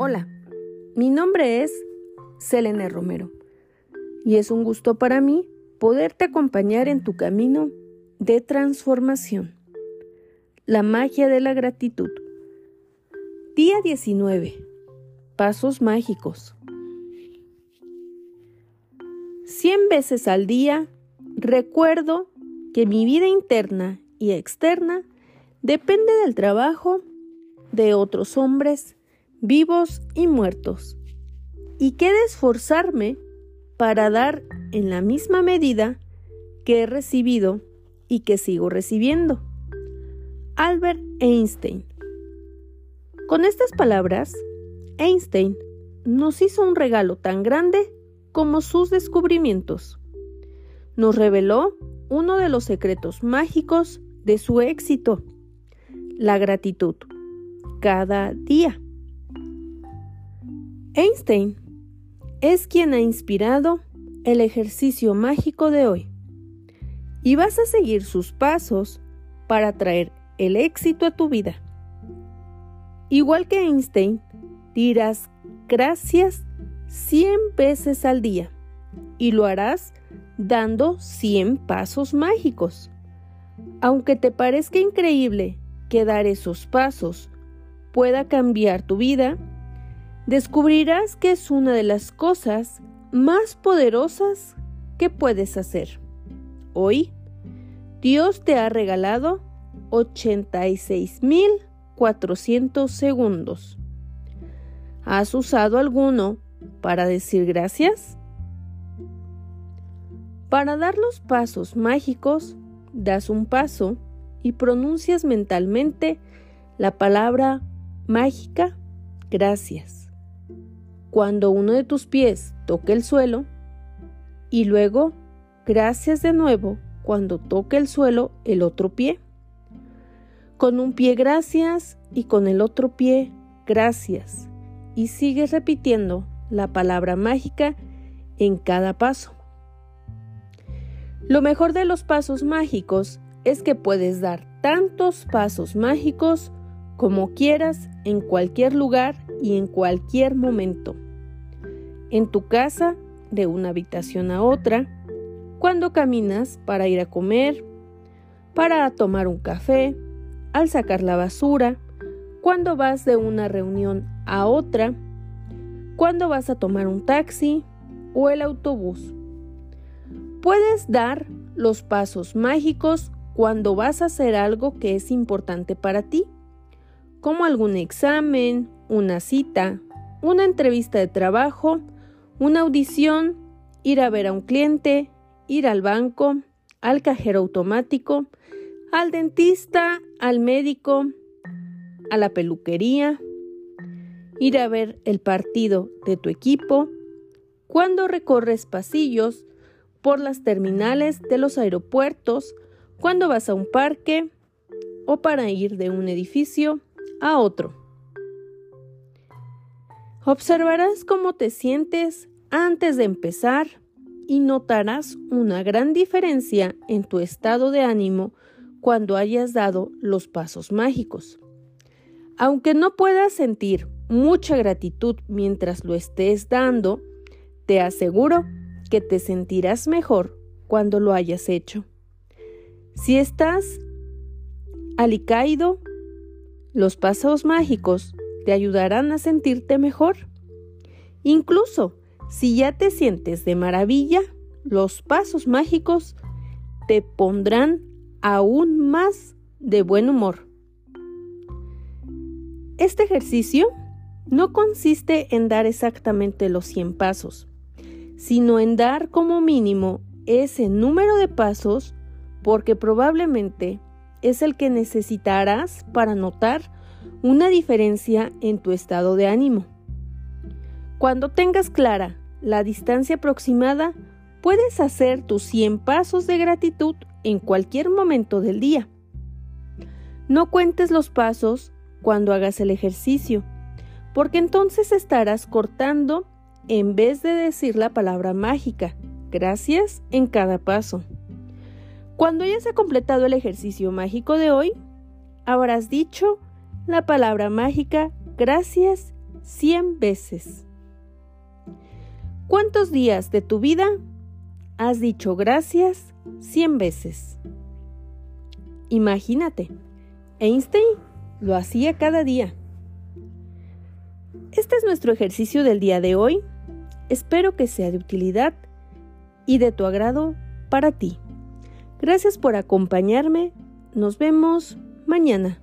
Hola, mi nombre es Selene Romero y es un gusto para mí poderte acompañar en tu camino de transformación. La magia de la gratitud. Día 19. Pasos mágicos. Cien veces al día recuerdo que mi vida interna y externa depende del trabajo de otros hombres vivos y muertos, y que de esforzarme para dar en la misma medida que he recibido y que sigo recibiendo. Albert Einstein. Con estas palabras, Einstein nos hizo un regalo tan grande como sus descubrimientos. Nos reveló uno de los secretos mágicos de su éxito, la gratitud, cada día. Einstein es quien ha inspirado el ejercicio mágico de hoy y vas a seguir sus pasos para traer el éxito a tu vida. Igual que Einstein, dirás gracias 100 veces al día y lo harás dando 100 pasos mágicos. Aunque te parezca increíble que dar esos pasos pueda cambiar tu vida, descubrirás que es una de las cosas más poderosas que puedes hacer. Hoy, Dios te ha regalado 86.400 segundos. ¿Has usado alguno para decir gracias? Para dar los pasos mágicos, das un paso y pronuncias mentalmente la palabra mágica gracias cuando uno de tus pies toque el suelo y luego gracias de nuevo cuando toque el suelo el otro pie. Con un pie gracias y con el otro pie gracias. Y sigues repitiendo la palabra mágica en cada paso. Lo mejor de los pasos mágicos es que puedes dar tantos pasos mágicos como quieras en cualquier lugar y en cualquier momento en tu casa, de una habitación a otra, cuando caminas para ir a comer, para tomar un café, al sacar la basura, cuando vas de una reunión a otra, cuando vas a tomar un taxi o el autobús. Puedes dar los pasos mágicos cuando vas a hacer algo que es importante para ti, como algún examen, una cita, una entrevista de trabajo, una audición, ir a ver a un cliente, ir al banco, al cajero automático, al dentista, al médico, a la peluquería, ir a ver el partido de tu equipo, cuando recorres pasillos por las terminales de los aeropuertos, cuando vas a un parque o para ir de un edificio a otro. Observarás cómo te sientes antes de empezar y notarás una gran diferencia en tu estado de ánimo cuando hayas dado los pasos mágicos. Aunque no puedas sentir mucha gratitud mientras lo estés dando, te aseguro que te sentirás mejor cuando lo hayas hecho. Si estás alicaído, los pasos mágicos te ayudarán a sentirte mejor. Incluso si ya te sientes de maravilla, los pasos mágicos te pondrán aún más de buen humor. Este ejercicio no consiste en dar exactamente los 100 pasos, sino en dar como mínimo ese número de pasos porque probablemente es el que necesitarás para notar una diferencia en tu estado de ánimo. Cuando tengas clara la distancia aproximada, puedes hacer tus 100 pasos de gratitud en cualquier momento del día. No cuentes los pasos cuando hagas el ejercicio, porque entonces estarás cortando en vez de decir la palabra mágica, gracias en cada paso. Cuando hayas completado el ejercicio mágico de hoy, habrás dicho la palabra mágica gracias 100 veces. ¿Cuántos días de tu vida has dicho gracias 100 veces? Imagínate, Einstein lo hacía cada día. Este es nuestro ejercicio del día de hoy. Espero que sea de utilidad y de tu agrado para ti. Gracias por acompañarme. Nos vemos mañana.